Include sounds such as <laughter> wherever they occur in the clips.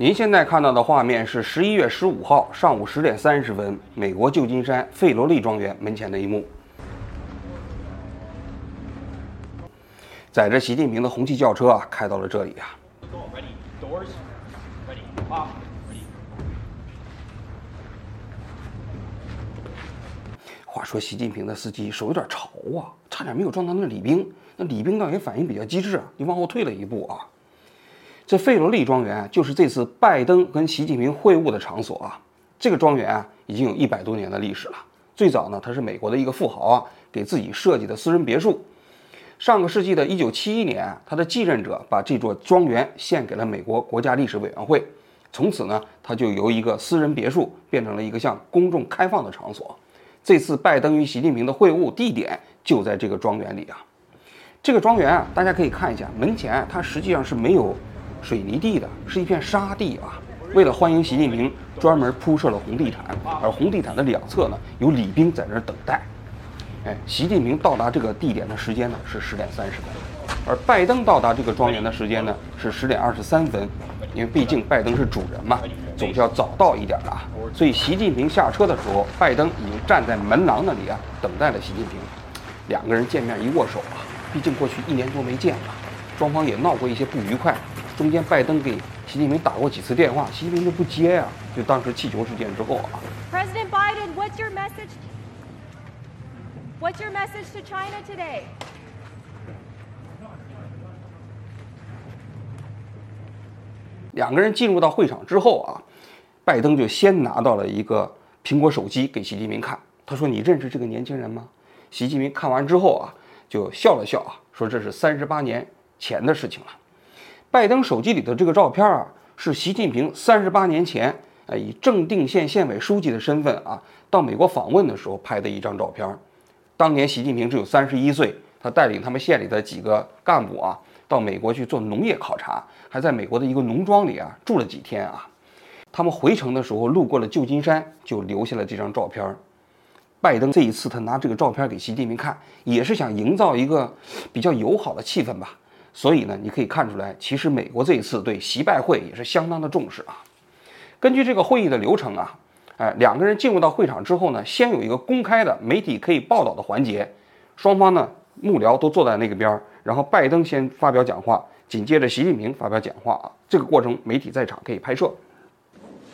您现在看到的画面是十一月十五号上午十点三十分，美国旧金山费罗利庄园门前的一幕。载着习近平的红旗轿车啊，开到了这里啊。话说习近平的司机手有点潮啊，差点没有撞到那李兵。那李兵倒也反应比较机智啊，你往后退了一步啊。这费罗利庄园就是这次拜登跟习近平会晤的场所啊。这个庄园啊，已经有一百多年的历史了。最早呢，它是美国的一个富豪啊给自己设计的私人别墅。上个世纪的一九七一年，他的继任者把这座庄园献给了美国国家历史委员会。从此呢，它就由一个私人别墅变成了一个向公众开放的场所。这次拜登与习近平的会晤地点就在这个庄园里啊。这个庄园啊，大家可以看一下，门前它实际上是没有。水泥地的是一片沙地啊！为了欢迎习近平，专门铺设了红地毯，而红地毯的两侧呢，有礼兵在那儿等待。哎，习近平到达这个地点的时间呢是十点三十分，而拜登到达这个庄园的时间呢是十点二十三分。因为毕竟拜登是主人嘛，总是要早到一点啊。所以习近平下车的时候，拜登已经站在门廊那里啊，等待了习近平。两个人见面一握手啊，毕竟过去一年多没见了，双方也闹过一些不愉快。中间拜登给习近平打过几次电话，习近平就不接呀。就当时气球事件之后啊。President Biden, what's your message? What's your message to China today? 两个人进入到会场之后啊，拜登就先拿到了一个苹果手机给习近平看。他说：“你认识这个年轻人吗？”习近平看完之后啊，就笑了笑啊，说：“这是三十八年前的事情了。”拜登手机里的这个照片啊，是习近平三十八年前，呃，以正定县县委书记的身份啊，到美国访问的时候拍的一张照片。当年习近平只有三十一岁，他带领他们县里的几个干部啊，到美国去做农业考察，还在美国的一个农庄里啊住了几天啊。他们回城的时候路过了旧金山，就留下了这张照片。拜登这一次他拿这个照片给习近平看，也是想营造一个比较友好的气氛吧。所以呢，你可以看出来，其实美国这一次对习拜会也是相当的重视啊。根据这个会议的流程啊，哎，两个人进入到会场之后呢，先有一个公开的媒体可以报道的环节，双方呢幕僚都坐在那个边儿，然后拜登先发表讲话，紧接着习近平发表讲话啊。这个过程媒体在场可以拍摄。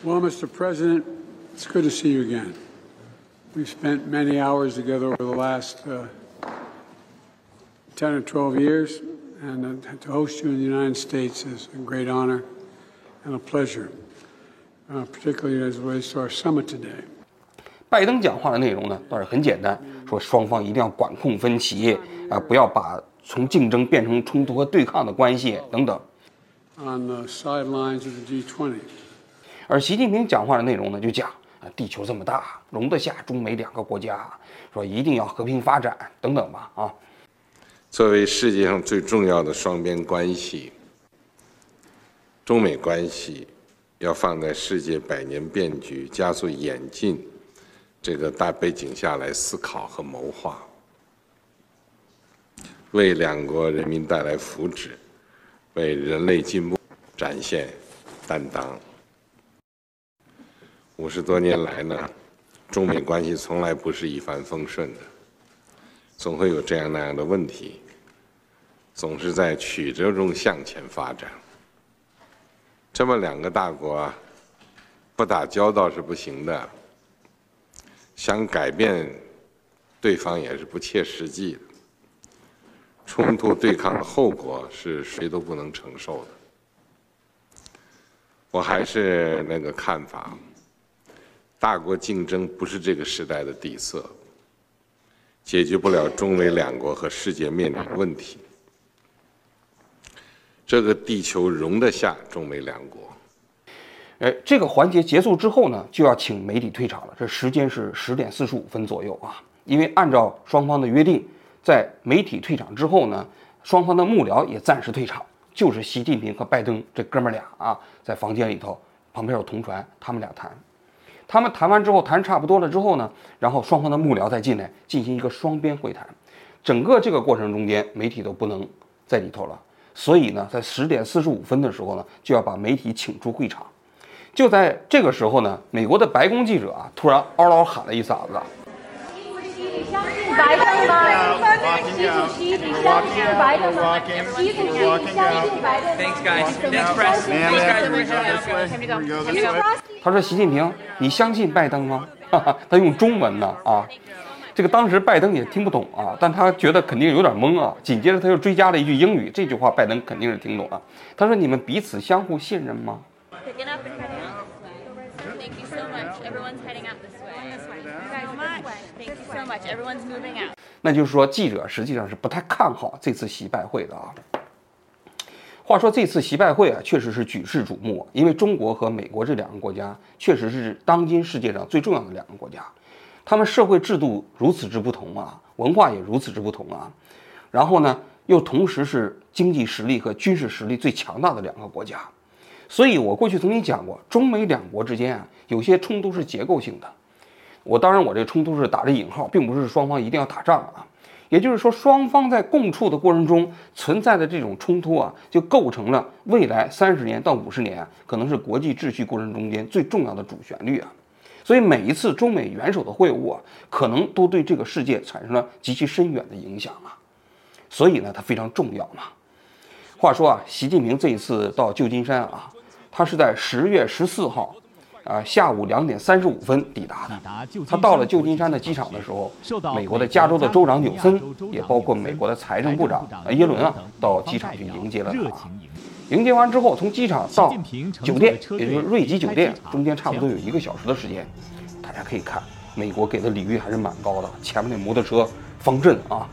Well, Mr. President, it's good to see you again. We've spent many hours together over the last ten or twelve years. And to host you in the United States is a great honor and a pleasure, uh, particularly as relates to our summit today. 拜登讲话的内容呢，倒是很简单，说双方一定要管控分歧啊，不要把从竞争变成冲突和对抗的关系等等。On the sidelines of the G20. 而习近平讲话的内容呢，就讲啊，地球这么大，容得下中美两个国家，说一定要和平发展等等吧，啊。作为世界上最重要的双边关系，中美关系要放在世界百年变局加速演进这个大背景下来思考和谋划，为两国人民带来福祉，为人类进步展现担当。五十多年来呢，中美关系从来不是一帆风顺的，总会有这样那样的问题。总是在曲折中向前发展。这么两个大国，不打交道是不行的。想改变对方也是不切实际的。冲突对抗的后果是谁都不能承受的。我还是那个看法：大国竞争不是这个时代的底色，解决不了中美两国和世界面临的问题。这个地球容得下中美两国。哎，这个环节结束之后呢，就要请媒体退场了。这时间是十点四十五分左右啊。因为按照双方的约定，在媒体退场之后呢，双方的幕僚也暂时退场，就是习近平和拜登这哥们俩啊，在房间里头，旁边有同传，他们俩谈。他们谈完之后，谈差不多了之后呢，然后双方的幕僚再进来进行一个双边会谈。整个这个过程中间，媒体都不能在里头了。所以呢，在十点四十五分的时候呢，就要把媒体请出会场。就在这个时候呢，美国的白宫记者啊，突然嗷嗷喊了一嗓子。他说：“习近平，你相信拜登吗？”哈哈，他用中文呢啊，这个当时拜登也听不懂啊，但他觉得肯定有点懵啊。紧接着他又追加了一句英语，这句话拜登肯定是听懂了。他说：“你们彼此相互信任吗 Picking up and heading out this way. Thank you so much. Everyone's heading out this way. This way. Guys, this way. Thank you so much. Everyone's moving out.？” 那就是说，记者实际上是不太看好这次习拜会的啊。话说这次习拜会啊，确实是举世瞩目，因为中国和美国这两个国家确实是当今世界上最重要的两个国家，他们社会制度如此之不同啊，文化也如此之不同啊，然后呢，又同时是经济实力和军事实力最强大的两个国家，所以我过去曾经讲过，中美两国之间啊，有些冲突是结构性的。我当然，我这个冲突是打着引号，并不是双方一定要打仗啊。也就是说，双方在共处的过程中存在的这种冲突啊，就构成了未来三十年到五十年，可能是国际秩序过程中间最重要的主旋律啊。所以每一次中美元首的会晤啊，可能都对这个世界产生了极其深远的影响啊。所以呢，它非常重要嘛。话说啊，习近平这一次到旧金山啊，他是在十月十四号，啊下午两点三十五分抵达的。他到了旧金山的机场的时候，美国的加州的州长纽森，也包括美国的财政部长呃耶伦啊，到机场去迎接了他。迎接完之后，从机场到酒店，也就是瑞吉酒店，中间差不多有一个小时的时间。大家可以看，美国给的礼遇还是蛮高的，前面那摩托车方阵啊。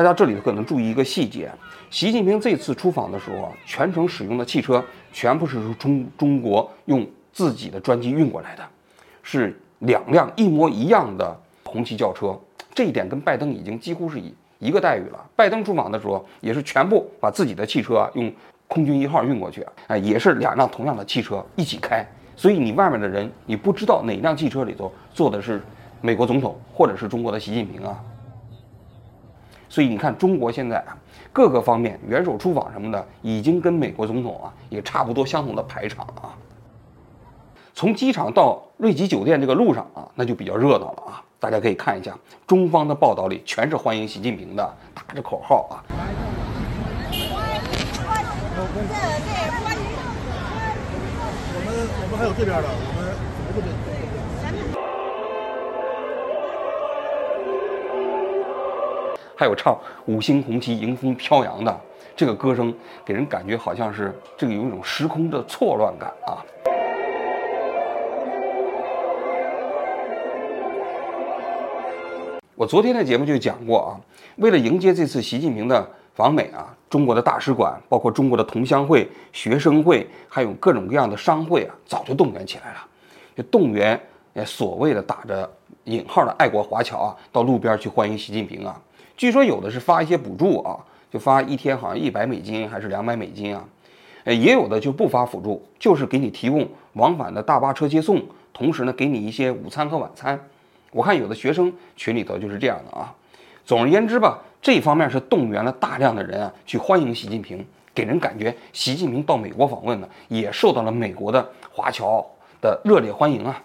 大家这里可能注意一个细节，习近平这次出访的时候啊，全程使用的汽车全部是中中国用自己的专机运过来的，是两辆一模一样的红旗轿车，这一点跟拜登已经几乎是一一个待遇了。拜登出访的时候也是全部把自己的汽车啊用空军一号运过去，哎，也是两辆同样的汽车一起开，所以你外面的人你不知道哪辆汽车里头坐的是美国总统或者是中国的习近平啊。所以你看，中国现在啊，各个方面元首出访什么的，已经跟美国总统啊也差不多相同的排场啊。从机场到瑞吉酒店这个路上啊，那就比较热闹了啊。大家可以看一下，中方的报道里全是欢迎习近平的，打着口号啊。我们我们还有这边的，还有唱“五星红旗迎风飘扬”的这个歌声，给人感觉好像是这个有一种时空的错乱感啊。我昨天的节目就讲过啊，为了迎接这次习近平的访美啊，中国的大使馆，包括中国的同乡会、学生会，还有各种各样的商会啊，早就动员起来了，就动员呃所谓的打着引号的爱国华侨啊，到路边去欢迎习近平啊。据说有的是发一些补助啊，就发一天好像一百美金还是两百美金啊，呃，也有的就不发辅助，就是给你提供往返的大巴车接送，同时呢给你一些午餐和晚餐。我看有的学生群里头就是这样的啊。总而言之吧，这方面是动员了大量的人啊去欢迎习近平，给人感觉习近平到美国访问呢，也受到了美国的华侨的热烈欢迎啊。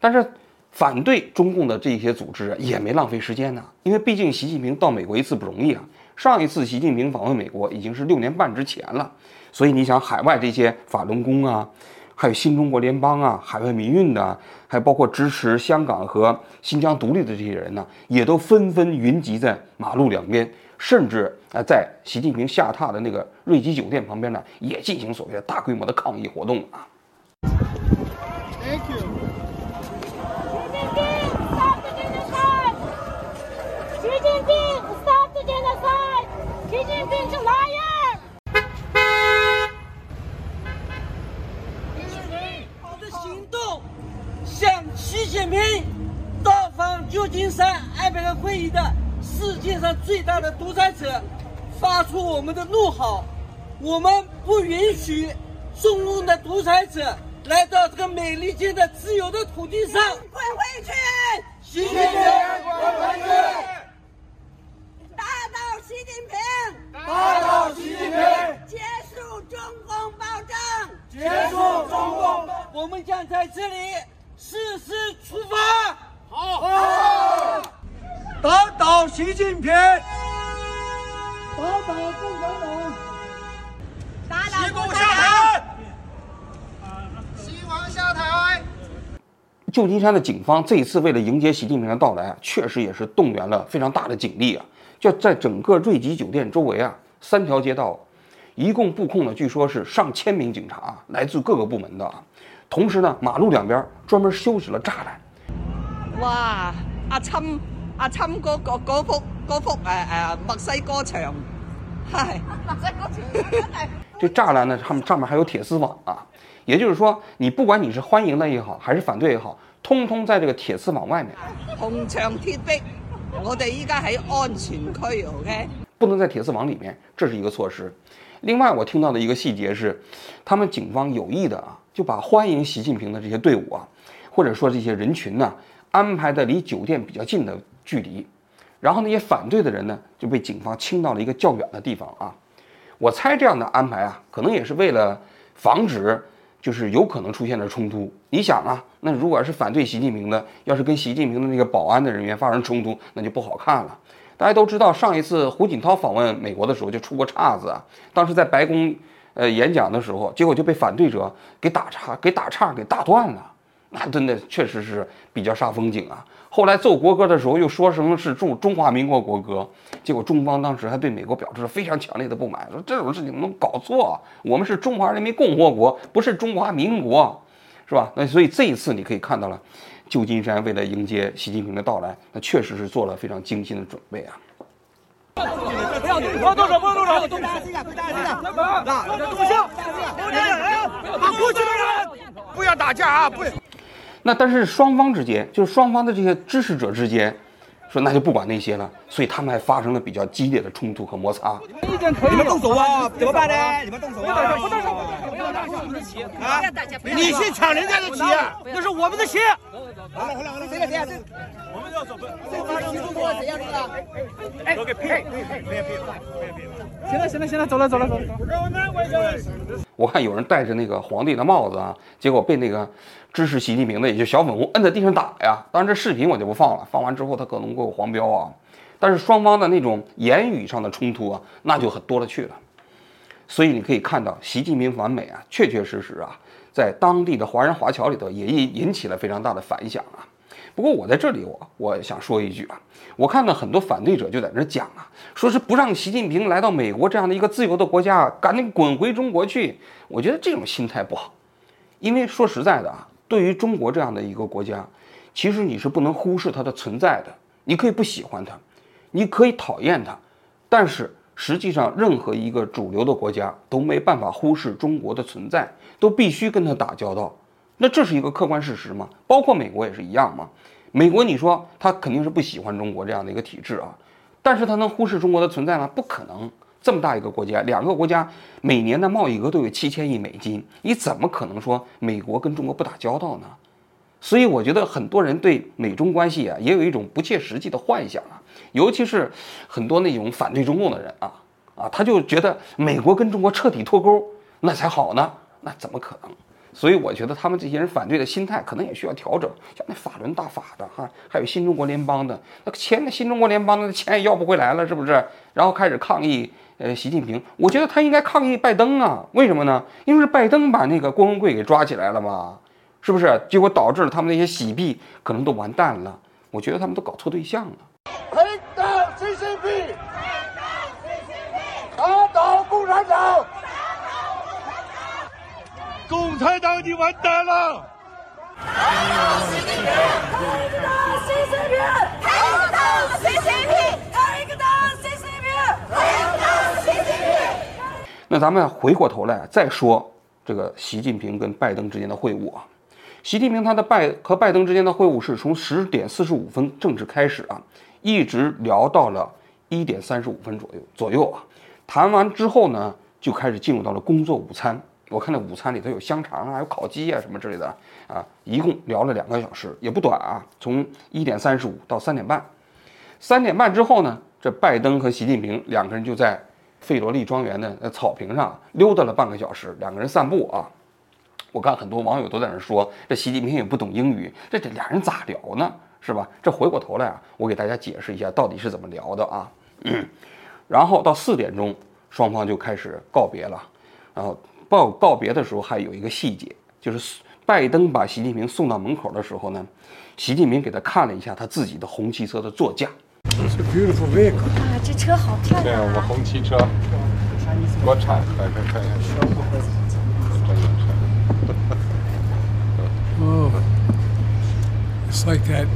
但是反对中共的这些组织也没浪费时间呢，因为毕竟习近平到美国一次不容易啊。上一次习近平访问美国已经是六年半之前了，所以你想，海外这些法轮功啊，还有新中国联邦啊、海外民运的，还包括支持香港和新疆独立的这些人呢，也都纷纷云集在马路两边，甚至啊，在习近平下榻的那个瑞吉酒店旁边呢，也进行所谓的大规模的抗议活动啊。Thank you. Xi Jinping, stop the genocide! Xi Jinping's a liar! 我的行动向习近平到访旧金山安排会议的世界上最大的独裁者发出我们的怒吼，我们不允许中共的独裁者来到这个美利坚的自由的土地上。滚回去！习近平，滚回去！习近平！打倒习近平！结束中共暴政！结束中共！我们将在这里誓师出发。好，好。打倒习近平！打倒共产党！打倒共产党！希望下台。旧金山的警方这一次为了迎接习近平的到来，确实也是动员了非常大的警力啊！就在整个瑞吉酒店周围啊，三条街道，一共布控了，据说是上千名警察，来自各个部门的啊。同时呢，马路两边专门修起了栅栏。哇！阿侵阿侵嗰個嗰幅嗰幅誒誒墨西哥牆，係墨西哥牆。这栅栏呢，上面上面还有铁丝网啊，也就是说，你不管你是欢迎的也好，还是反对也好，通通在这个铁丝网外面。红墙铁壁，我哋依家喺安全区，OK？不能在铁丝网里面，这是一个措施。另外，我听到的一个细节是，他们警方有意的啊，就把欢迎习近平的这些队伍啊，或者说这些人群呢，安排的离酒店比较近的距离，然后那些反对的人呢，就被警方清到了一个较远的地方啊。我猜这样的安排啊，可能也是为了防止就是有可能出现的冲突。你想啊，那如果是反对习近平的，要是跟习近平的那个保安的人员发生冲突，那就不好看了。大家都知道，上一次胡锦涛访问美国的时候就出过岔子啊，当时在白宫呃演讲的时候，结果就被反对者给打岔，给打岔给打断了。那真的确实是比较煞风景啊。后来奏国歌的时候又说什么是中中华民国国歌，结果中方当时还对美国表示了非常强烈的不满，说这种事情能搞错？我们是中华人民共和国，不是中华民国，是吧？那所以这一次你可以看到了，旧金山为了迎接习近平的到来，那确实是做了非常精心的准备啊。不要动手，不要动手，不要動手，都大家心下，大家心下，那坐下，不要把過去的人不要打架啊，不要。那但是双方之间，就是双方的这些支持者之间，说那就不管那些了，所以他们还发生了比较激烈的冲突和摩擦。意見可以，你们动手啊？怎么办呢？你们动手啊？不动手，不要打我们的旗啊！你去抢人家的旗，那是我们的旗。好了好了好了，誰來誰來？我们要走，這這旗中國怎樣子啊？哎，都給呸呸呸呸呸呸！行了行了行了，走了走了走了。我看有人戴着那个皇帝的帽子啊，结果被那个支持习近平的，也就小粉红摁在地上打呀。当然这视频我就不放了，放完之后他可能會有黄标啊。但是双方的那种言语上的冲突啊，那就很多了去了。所以你可以看到，习近平訪美啊，确确实实啊，在当地的华人华侨里头也引引起了非常大的反响啊。不过我在这里我我想说一句啊，我看到很多反对者就在那讲啊，说是不让习近平来到美国这样的一个自由的国家，赶紧滚回中国去。我觉得这种心态不好，因为说实在的啊，对于中国这样的一个国家，其实你是不能忽视它的存在的。你可以不喜欢它，你可以讨厌它，但是实际上任何一个主流的国家都没办法忽视中国的存在，都必须跟它打交道。那这是一个客观事實嗎？包括美国也是一樣嗎？美国，你说他肯定是不喜欢中国这样的一个体制啊，但是他能忽视中国的存在吗？不可能。这么大一个国家，两个国家每年的贸易额都有七千亿美金，你怎么可能说美国跟中国不打交道呢？所以我觉得很多人对美中关系啊，也有一种不切实际的幻想啊，尤其是很多那种反对中共的人啊，啊，他就觉得美国跟中国彻底脱钩，那才好呢，那怎么可能？所以我觉得他们这些人反对的心态可能也需要调整，像那法轮大法的哈，还有新中国联邦的那個錢，那新中国联邦的钱也要不回来了，是不是？然后开始抗议，呃，习近平，我觉得他应该抗议拜登啊，为什么呢？因为是拜登把那个郭文贵给抓起来了嘛，是不是？结果导致了他们那些洗币可能都完蛋了，我觉得他们都搞错对象了。打倒習近平，打倒共产党。共产党，你完蛋了！打倒习近平，打倒习近平，打倒习近平，打倒習近平，打倒習近平。那咱们回过头来再说这个习近平跟拜登之间的会晤啊。習近平他的拜和拜登之间的会晤是从十点四十五分正式开始啊，一直聊到了一点三十五分左右左右啊。谈完之后呢，就开始进入到了工作午餐。我看那午餐里头有香肠啊，有烤鸡啊什么之类的啊，一共聊了两个小时，也不短啊。从一点三十五到三点半，三点半之后呢，这拜登和习近平两个人就在费罗利庄园的草坪上溜达了半个小时，两个人散步啊。我看很多网友都在那说，这习近平也不懂英语，这这俩人咋聊呢？是吧？这回过头来啊，我给大家解释一下到底是怎么聊的啊。<coughs> 然后到四点钟，双方就开始告别了。然后告告别的时候还有一个细节，就是拜登把习近平送到门口的时候呢，习近平给他看了一下他自己的红旗车的座驾。It's a beautiful vehicle. 啊，这车好漂对，亮啊！我们红旗车，国产，来看看一下，真的是。Oh, it's like that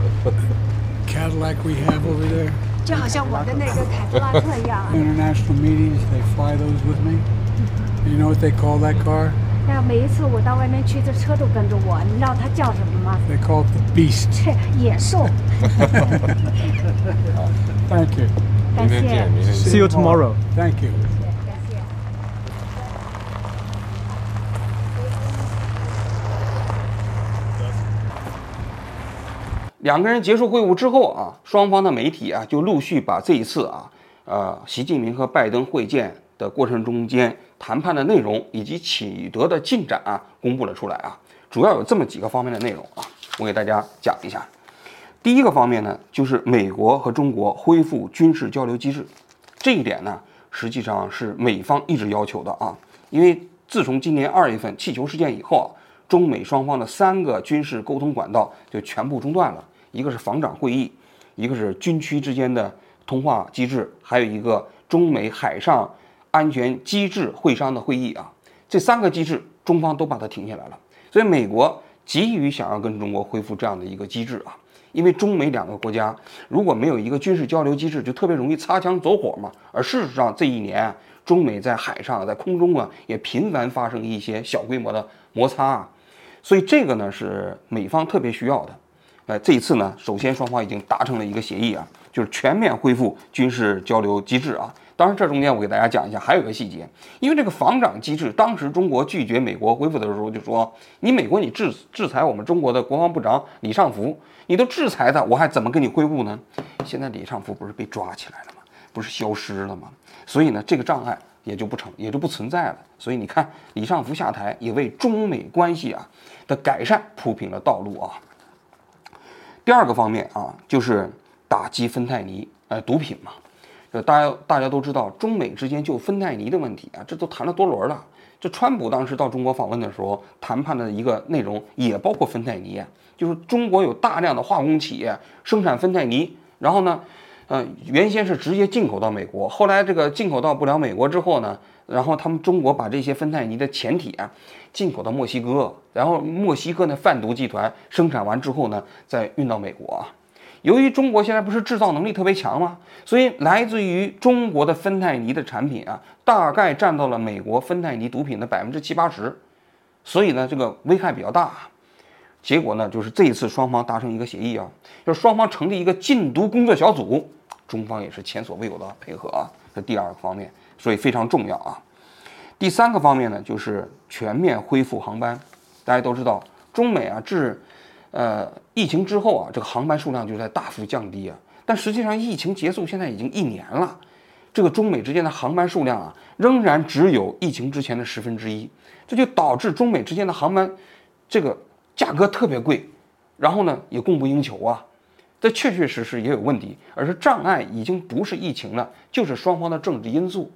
Cadillac we have over there. 就好像我的那个凯迪拉克一样啊。International meetings, they fly those with me. You know what they call that car? 那每一次我到外面去，这车都跟着我。你知道它叫什么吗？ They call it the Beast. <laughs> 野兽。 Thank you. 感谢。 See you tomorrow. Thank you. 感谢。两个人结束会晤之后啊，双方的媒体啊就陆续把这一次啊，呃，习近平和拜登会见 的过程中间谈判的内容以及取得的进展啊，公布了出来啊。主要有这么几个方面的内容啊，我给大家讲一下。第一个方面呢，就是美国和中国恢复军事交流机制，这一点呢，实际上是美方一直要求的啊，因为自从今年二月份气球事件以后啊，中美双方的三个军事沟通管道就全部中断了。一个是防长会议，一个是军区之间的通话机制，还有一个中美海上安全机制会商的会议啊。这三个机制，中方都把它停下来了。所以美国急于想要跟中国恢复这样的一个机制啊，因为中美两个国家如果没有一个军事交流机制，就特别容易擦枪走火嘛。而事实上这一年啊，中美在海上、在空中啊，也频繁发生一些小规模的摩擦啊。所以这个呢是美方特别需要的。呃，这一次呢，首先双方已经达成了一个协议啊，就是全面恢复军事交流机制啊。当然，这中间我给大家讲一下，还有个细节，因为这个防长机制，当时中国拒绝美国恢复的时候，就说你美国你制制裁我们中国的国防部长李尚福，你都制裁他，我还怎么跟你恢复呢？现在李尚福不是被抓起来了吗？不是消失了吗？所以呢，这个障碍也就不成，也就不存在了。所以你看，李尚福下台，也为中美关系啊的改善铺平了道路啊。第二个方面啊，就是打击芬太尼，呃，毒品嘛。就大家大家都知道，中美之间就芬太尼的问题啊，这都谈了多轮了。这川普当时到中国访问的时候，谈判的一个内容也包括芬太尼，就是中国有大量的化工企业生产芬太尼，然后呢，呃，原先是直接进口到美国，后来这个进口到不了美国之后呢，然后他们中国把这些芬太尼的前体啊进口到墨西哥，然后墨西哥的贩毒集团生产完之后呢，再运到美国啊。由于中国现在不是制造能力特别强吗？所以来自于中国的芬太尼的产品啊，大概占到了美国芬太尼毒品的百分之七八十，所以呢，这个危害比较大。结果呢，就是这一次双方达成一个协议啊，就是双方成立一个禁毒工作小组，中方也是前所未有的配合啊，这第二个方面，所以非常重要啊。第三个方面呢，就是全面恢复航班。大家都知道，中美啊至呃疫情之后啊，这个航班数量就在大幅降低啊。但实际上，疫情结束现在已经一年了，这个中美之间的航班数量啊，仍然只有疫情之前的十分之一，这就导致中美之间的航班这个价格特别贵，然后呢也供不应求啊。这确确实实也有问题，而是障碍已经不是疫情了，就是双方的政治因素。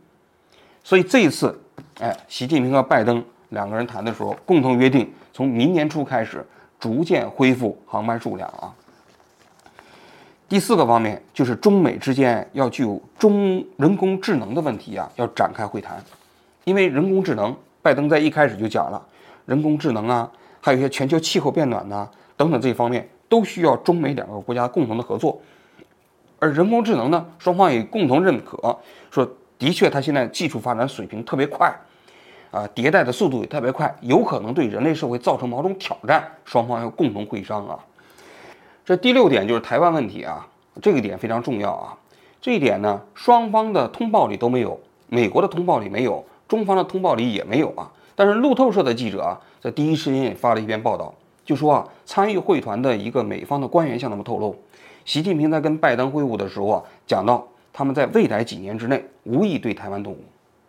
所以这一次，哎，习近平和拜登两个人谈的时候，共同约定从明年初开始逐渐恢复航班数量啊。第四个方面就是中美之间要具有中人工智能的问题啊，要展开会谈，因为人工智能，拜登在一开始就讲了，人工智能啊，还有一些全球气候变暖呐、等等这一方面都需要中美两个国家共同的合作。而人工智能呢，双方也共同认可，说的确它现在技术发展水平特别快，啊，迭代的速度也特别快，有可能对人类社会造成某种挑战，双方要共同会商啊。这第六点就是台湾问题啊，这个点非常重要啊。这一点呢，双方的通报里都没有，美国的通报里没有，中方的通报里也没有啊。但是路透社的记者啊，在第一时间也发了一篇报道，就说啊，参与会团的一个美方的官员向他们透露，习近平在跟拜登会晤的时候啊，讲到他们在未来几年之内无意对台湾动武，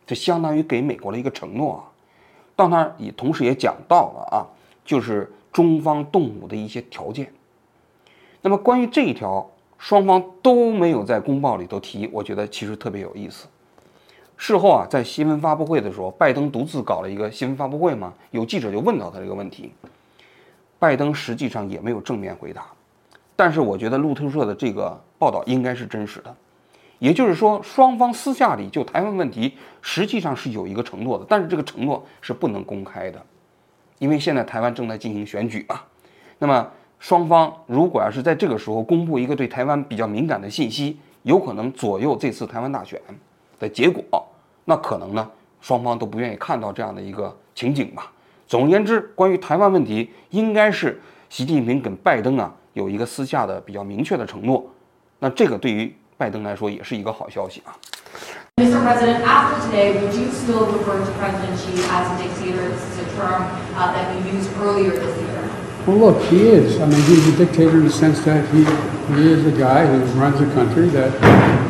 这相当于给美国的一个承诺啊。到那儿也同时也讲到了啊，就是中方动武的一些条件。那么关于这一条，双方都没有在公报里头提，我觉得其实特别有意思。事后啊，在新闻发布会的时候，拜登独自搞了一个新闻发布会嘛，有记者就问到他这个问题，拜登实际上也没有正面回答。但是我觉得路透社的这个报道应该是真实的，也就是说，双方私下里就台湾问题实际上是有一个承诺的，但是这个承诺是不能公开的，因为现在台湾正在进行选举嘛。那么双方如果要是在这个时候公布一个对台湾比较敏感的信息，有可能左右这次台湾大选的结果，那可能呢，双方都不愿意看到这样的一个情景吧。总而言之，关于台湾问题，应该是习近平跟拜登啊有一个私下的比较明确的承诺，那这个对于拜登来说也是一个好消息啊。 Mr. President, after today, would you still refer to President Xi as a dictator? This is a term uh, that you used earlier this year. Well, look, he is. I mean, he's a dictator in the sense that he, he is a guy who runs a country that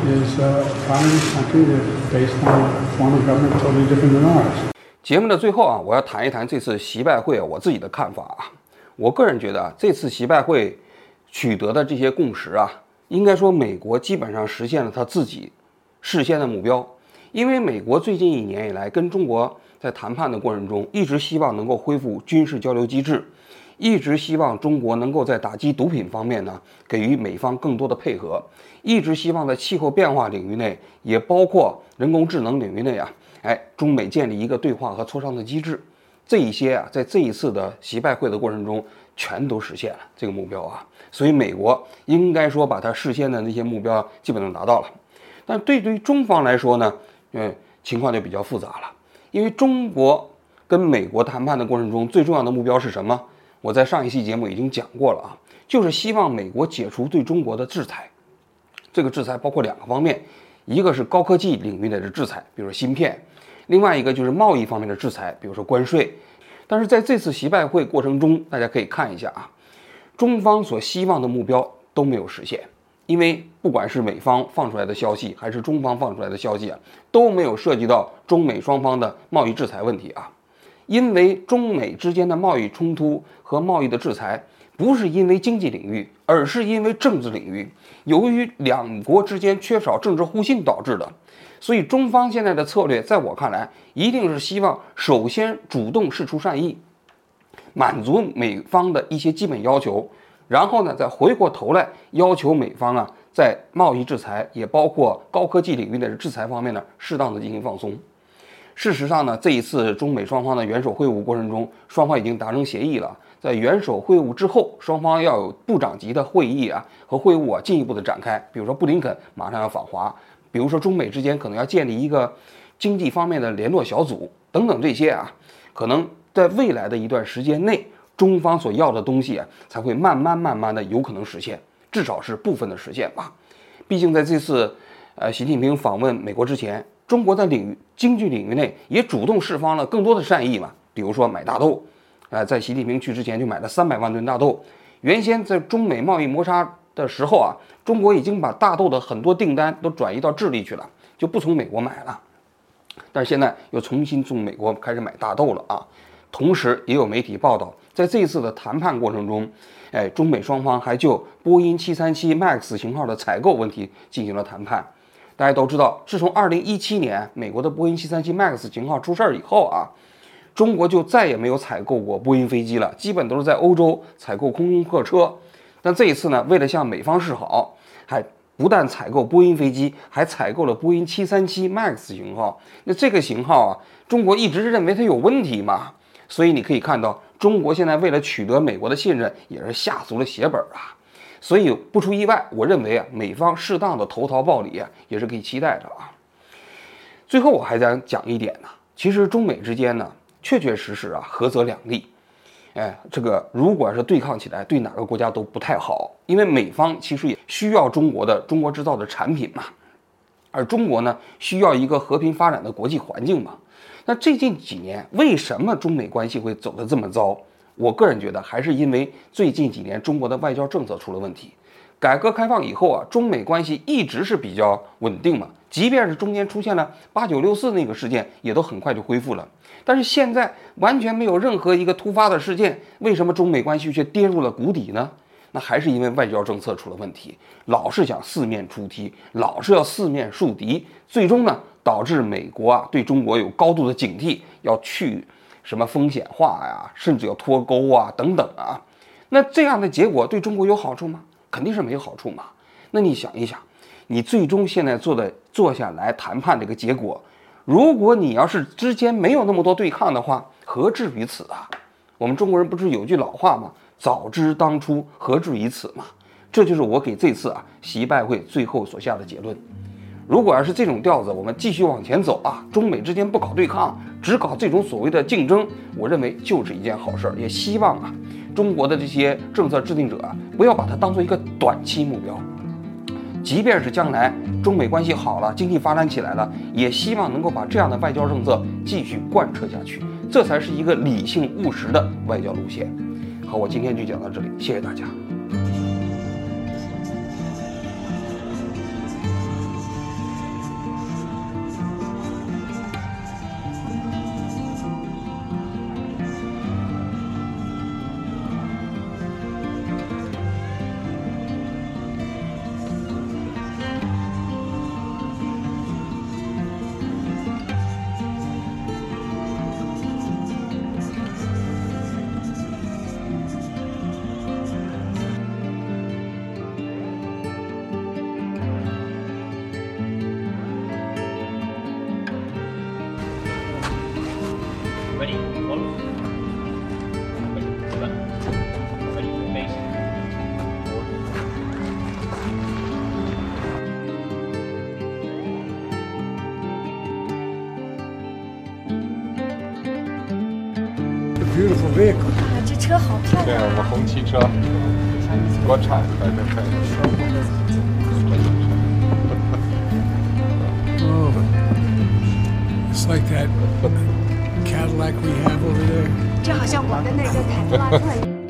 is uh, a communist country that's based on a form of government totally different than ours. 节目的最后啊，我要谈一谈这次习拜会啊，我自己的看法啊。我个人觉得啊，这次习拜会取得的这些共识啊， 应该说美国基本上实现了他自己事先的目标。因为美国最近一年以来跟中国在谈判的过程中，一直希望能够恢复军事交流机制，一直希望中国能够在打击毒品方面呢给予美方更多的配合，一直希望在气候变化领域内，也包括人工智能领域内啊，哎，中美建立一个对话和磋商的机制。这一些啊，在这一次的习拜会的过程中，全都实现了这个目标啊。所以美国应该说把它事先的那些目标基本都达到了。但对于中方来说呢，呃，情况就比较复杂了，因为中国跟美国谈判的过程中，最重要的目标是什么？我在上一期节目已经讲过了啊，就是希望美国解除对中国的制裁。这个制裁包括两个方面，一个是高科技领域的制裁，比如说芯片；另外一个就是贸易方面的制裁，比如说关税。但是在这次习拜会过程中，大家可以看一下啊，中方所希望的目标都没有实现，因为不管是美方放出来的消息，还是中方放出来的消息啊，都没有涉及到中美双方的贸易制裁问题啊。因为中美之间的贸易冲突和贸易的制裁，不是因为经济领域，而是因为政治领域。由于两国之间缺少政治互信导致的，所以中方现在的策略，在我看来，一定是希望首先主动示出善意，满足美方的一些基本要求，然后呢，再回过头来要求美方啊，在贸易制裁，也包括高科技领域的制裁方面呢，适当的进行放松。事实上呢，这一次中美双方的元首会晤过程中，双方已经达成协议了。在元首会晤之后，双方要有部长级的会议啊和会晤啊进一步的展开。比如说布林肯马上要访华，比如说中美之间可能要建立一个经济方面的联络小组等等这些啊，可能在未来的一段时间内，中方所要的东西啊才会慢慢慢慢的有可能实现，至少是部分的实现吧。毕竟在这次呃习近平访问美国之前。中国在领域经济领域内也主动释放了更多的善意嘛，比如说买大豆，呃，在习近平去之前就买了三百万吨大豆。原先在中美贸易摩擦的时候啊，中国已经把大豆的很多订单都转移到智利去了，就不从美国买了。但是现在又重新从美国开始买大豆了啊。同时也有媒体报道，在这次的谈判过程中，哎，中美双方还就波音737 MAX 型号的采购问题进行了谈判。大家都知道，自从2017年美国的波音737 MAX 型号出事儿以后啊，中国就再也没有采购过波音飞机了，基本都是在欧洲采购空中客车。但这一次呢，为了向美方示好，还不但采购波音飞机，还采购了波音737 MAX 型号。那这个型号啊，中国一直认为它有问题嘛，所以你可以看到，中国现在为了取得美国的信任，也是下足了血本啊。所以不出意外，我认为啊，美方适当的投桃报李，也是可以期待的啊。最后我还想讲一点呢，其实中美之间呢，确确实实啊，合则两利。哎，这个如果是对抗起来，对哪个国家都不太好，因为美方其实也需要中国的中国制造的产品嘛，而中国呢需要一个和平发展的国际环境嘛。那最近几年为什么中美关系会走得这么糟？我个人觉得还是因为最近几年中国的外交政策出了问题。改革开放以后啊，中美关系一直是比较稳定嘛，即便是中间出现了八九六四那个事件，也都很快就恢复了。但是现在完全没有任何一个突发的事件，为什么中美关系却跌入了谷底呢？那还是因为外交政策出了问题，老是想四面出击，老是要四面树敌，最终呢导致美国啊对中国有高度的警惕，要去什么风险化呀，甚至要脱钩啊等等啊。那这样的结果对中国有好处吗？肯定是没有好处嘛。那你想一想，你最终现在做的坐下来谈判这个结果，如果你要是之间没有那么多对抗的话，何至于此啊？我们中国人不是有句老话吗？早知当初，何至于此嘛？这就是我给这次啊习拜会最后所下的结论。如果要是这种调子，我们继续往前走啊，中美之间不搞对抗，只搞这种所谓的竞争，我认为就是一件好事儿。也希望啊，中国的这些政策制定者啊，不要把它当做一个短期目标。即便是将来中美关系好了，经济发展起来了，也希望能够把这样的外交政策继续贯彻下去，这才是一个理性务实的外交路线。好，我今天就讲到这里，谢谢大家。对，我们红旗车，国产的，对对。Oh, it's like that Cadillac we have over there. 这好像我的那个凯迪拉克。